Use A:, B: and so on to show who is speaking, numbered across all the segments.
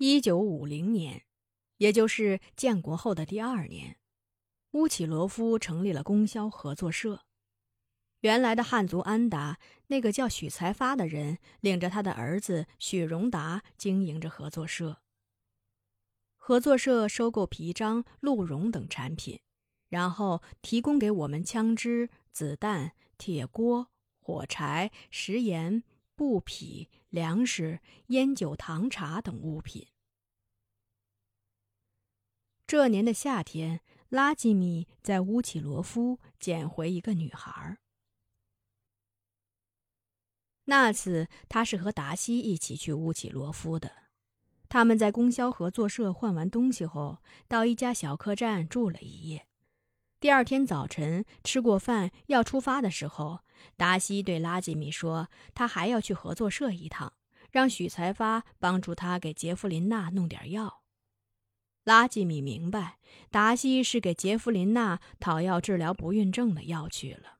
A: 一九五零年，也就是建国后的第二年，乌启罗夫成立了供销合作社。原来的汉族安达那个叫许才发的人，领着他的儿子许荣达经营着合作社。合作社收购皮张、鹿茸等产品，然后提供给我们枪支、子弹、铁锅、火柴、食盐、布匹、粮食、烟酒、糖茶等物品。这年的夏天，拉基米在乌奇罗夫捡回一个女孩。那次他是和达西一起去乌奇罗夫的。他们在供销合作社换完东西后，到一家小客栈住了一夜。第二天早晨吃过饭要出发的时候，达西对拉吉米说：“他还要去合作社一趟，让许才发帮助他给杰弗琳娜弄点药。”拉吉米明白，达西是给杰弗琳娜讨要治疗不孕症的药去了。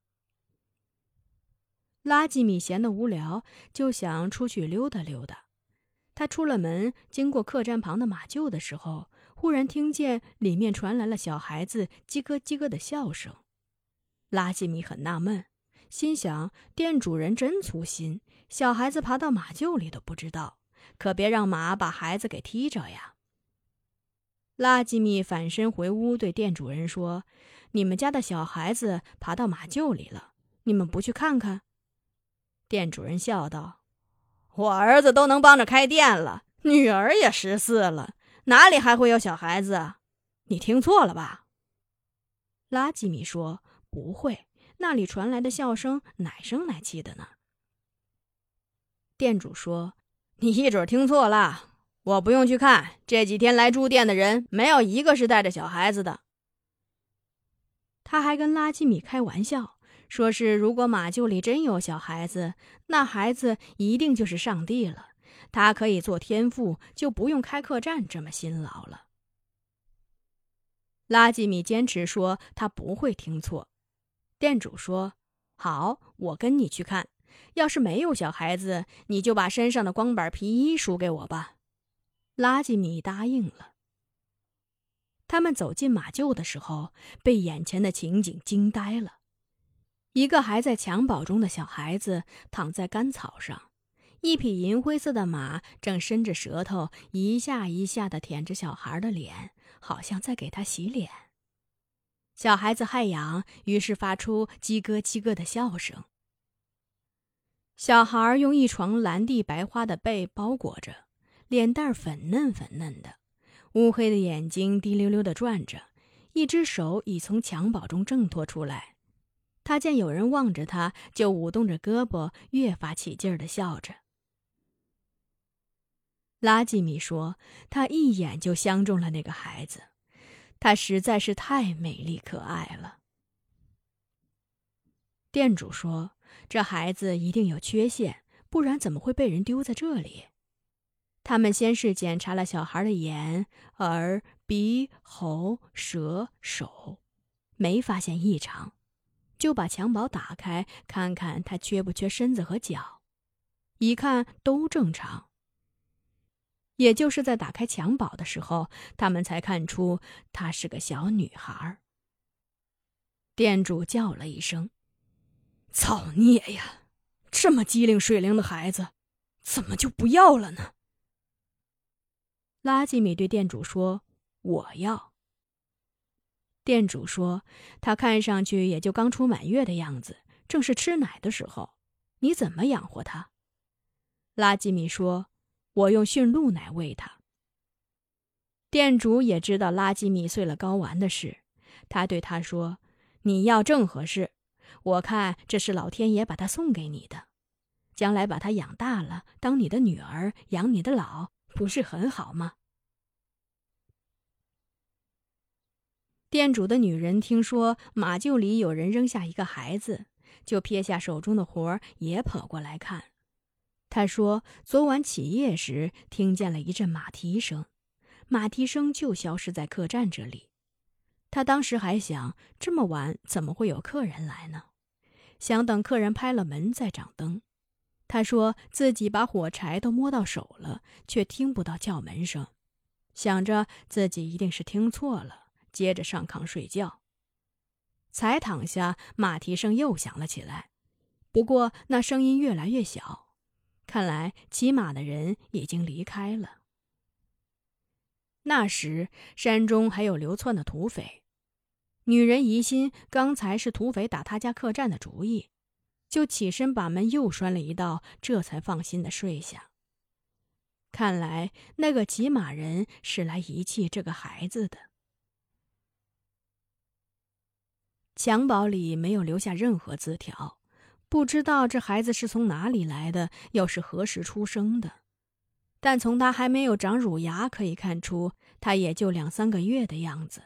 A: 拉吉米闲得无聊，就想出去溜达溜达。他出了门，经过客栈旁的马厩的时候，忽然听见里面传来了小孩子“叽咯叽咯”的笑声。拉吉米很纳闷，心想：店主人真粗心，小孩子爬到马厩里都不知道，可别让马把孩子给踢着呀。拉吉米反身回屋，对店主人说：“你们家的小孩子爬到马厩里了，你们不去看看？”店主人笑道：“我儿子都能帮着开店了，女儿也十四了，哪里还会有小孩子？你听错了吧？”拉吉米说：“不会，那里传来的笑声奶声奶气的呢。”店主说：“你一准听错了，我不用去看。这几天来住店的人，没有一个是带着小孩子的。”他还跟拉基米开玩笑。说是，如果马厩里真有小孩子，那孩子一定就是上帝了。他可以做天父，就不用开客栈这么辛劳了。拉吉米坚持说他不会听错。店主说：“好，我跟你去看。要是没有小孩子，你就把身上的光板皮衣赎给我吧。”拉吉米答应了。他们走进马厩的时候，被眼前的情景惊呆了。一个还在襁褓中的小孩子躺在干草上，一匹银灰色的马正伸着舌头，一下一下地舔着小孩的脸，好像在给他洗脸。小孩子害痒，于是发出“叽咯叽咯”的笑声。小孩用一床蓝地白花的被包裹着，脸蛋粉嫩粉嫩的，乌黑的眼睛滴溜溜地转着，一只手已从襁褓中挣脱出来。他见有人望着他，就舞动着胳膊，越发起劲儿的笑着。拉吉米说：“他一眼就相中了那个孩子，他实在是太美丽可爱了。”店主说：“这孩子一定有缺陷，不然怎么会被人丢在这里？”他们先是检查了小孩的眼、耳、鼻、喉、舌、手，没发现异常。就把襁褓打开，看看他缺不缺身子和脚，一看都正常。也就是在打开襁褓的时候，他们才看出她是个小女孩。店主叫了一声：“造孽呀！这么机灵水灵的孩子，怎么就不要了呢？”拉吉米对店主说：“我要。”店主说：“他看上去也就刚出满月的样子，正是吃奶的时候。你怎么养活他？”拉吉米说：“我用驯鹿奶喂他。”店主也知道拉吉米碎了睾丸的事，他对他说：“你要正合适，我看这是老天爷把他送给你的，将来把他养大了，当你的女儿，养你的老，不是很好吗？”店主的女人听说马厩里有人扔下一个孩子，就撇下手中的活儿，也跑过来看。他说：“昨晚起夜时听见了一阵马蹄声，马蹄声就消失在客栈这里。他当时还想，这么晚怎么会有客人来呢？想等客人拍了门再掌灯。他说自己把火柴都摸到手了，却听不到叫门声，想着自己一定是听错了，接着上炕睡觉。才躺下，马蹄声又响了起来，不过那声音越来越小，看来骑马的人已经离开了。那时山中还有流窜的土匪，女人疑心刚才是土匪打他家客栈的主意。就起身把门又拴了一道，这才放心的睡下。看来那个骑马人是来遗弃这个孩子的。襁褓里没有留下任何字条，不知道这孩子是从哪里来的，又是何时出生的。但从他还没有长乳牙可以看出，他也就两三个月的样子。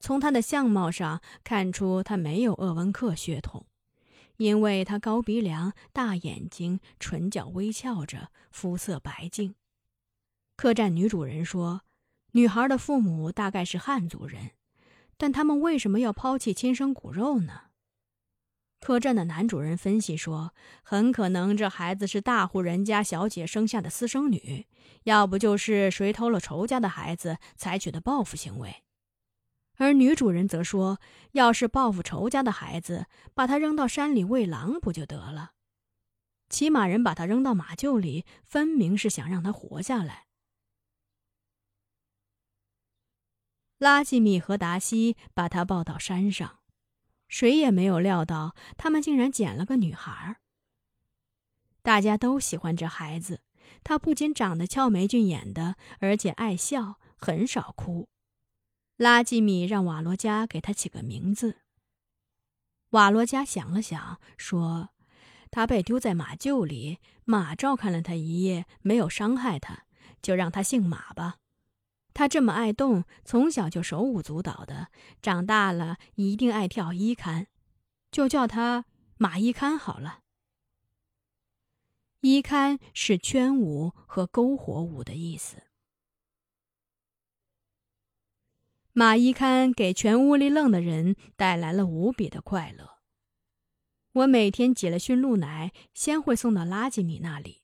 A: 从他的相貌上看出，他没有鄂温克血统。因为他高鼻梁、大眼睛、唇角微翘着，肤色白净。客栈女主人说，女孩的父母大概是汉族人，但他们为什么要抛弃亲生骨肉呢？客栈的男主人分析说，很可能这孩子是大户人家小姐生下的私生女，要不就是谁偷了仇家的孩子采取的报复行为。而女主人则说：“要是报复仇家的孩子，把他扔到山里喂狼不就得了？骑马人把他扔到马厩里，分明是想让他活下来。”拉吉米和达西把他抱到山上，谁也没有料到他们竟然捡了个女孩。大家都喜欢这孩子，他不仅长得俏眉俊眼的，而且爱笑，很少哭。拉吉米让瓦罗加给他起个名字。瓦罗加想了想，说：“他被丢在马厩里，马照看了他一夜，没有伤害他，就让他姓马吧。他这么爱动，从小就手舞足蹈的，长大了一定爱跳伊坎，就叫他马伊坎好了。伊坎是圈舞和篝火舞的意思。”马伊堪给全屋里愣的人带来了无比的快乐。我每天挤了驯鹿奶，先会送到拉吉米那里，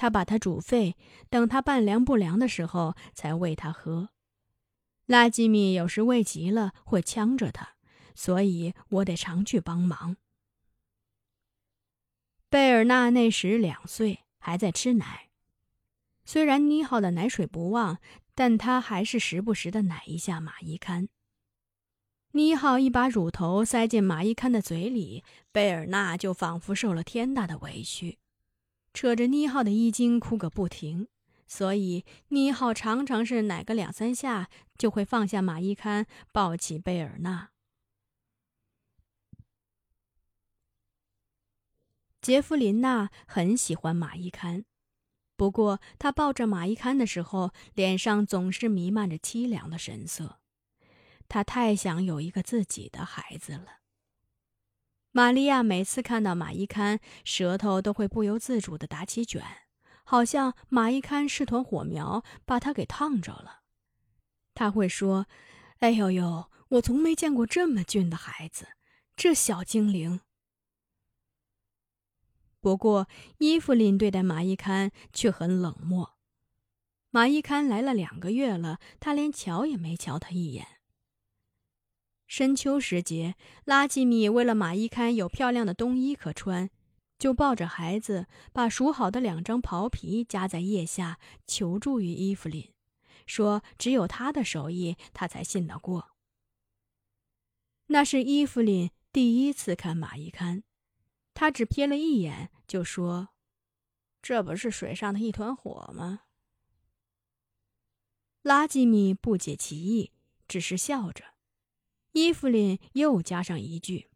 A: 他把它煮沸，等他半凉不凉的时候才喂他喝。拉吉米有时喂急了会呛着他，所以我得常去帮忙。贝尔纳那时两岁，还在吃奶，虽然妮浩的奶水不旺。但他还是时不时的奶一下马伊堪。妮浩一把乳头塞进马伊堪的嘴里，贝尔纳就仿佛受了天大的委屈，扯着妮浩的衣襟哭个不停。所以妮浩常常是奶个两三下，就会放下马伊堪，抱起贝尔纳。杰弗琳娜很喜欢马伊堪。不过，她抱着马伊堪的时候，脸上总是弥漫着凄凉的神色。她太想有一个自己的孩子了。玛利亚每次看到马伊堪，舌头都会不由自主地打起卷，好像马伊堪是团火苗，把他给烫着了。他会说：“哎呦呦，我从没见过这么俊的孩子，这小精灵。”不过，伊芙琳对待马伊堪却很冷漠。马伊堪来了两个月了，他连瞧也没瞧他一眼。深秋时节，拉吉米为了马伊堪有漂亮的冬衣可穿，就抱着孩子，把数好的两张袍皮夹在腋下，求助于伊芙琳，说只有他的手艺，他才信得过。那是伊芙琳第一次看马伊堪。他只瞥了一眼，就说：“这不是水上的一团火吗？”拉吉米不解其意，只是笑着。伊芙琳又加上一句：“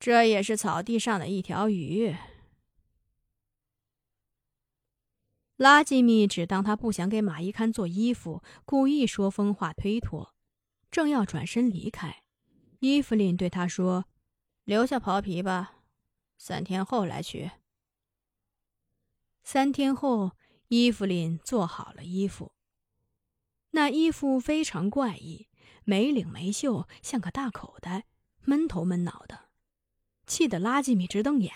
A: 这也是草地上的一条鱼。”拉吉米只当他不想给马伊堪做衣服，故意说疯话推脱，正要转身离开，伊芙琳对他说。留下袍皮吧，三天后来取。三天后，伊芙琳做好了衣服。那衣服非常怪异，没领没袖，像个大口袋，闷头闷脑的，气得拉吉米直瞪眼。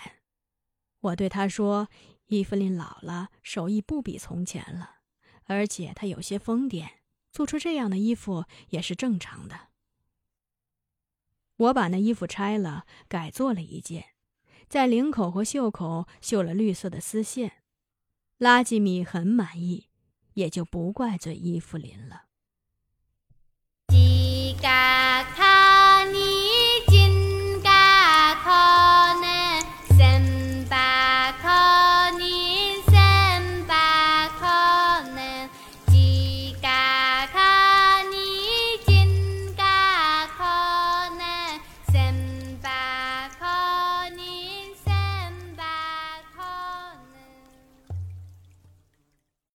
A: 我对他说：“伊芙琳老了，手艺不比从前了，而且她有些疯癫，做出这样的衣服也是正常的。”我把那衣服拆了，改做了一件，在领口和袖口绣了绿色的丝线。拉吉米很满意，也就不怪罪伊芙琳了。Kak.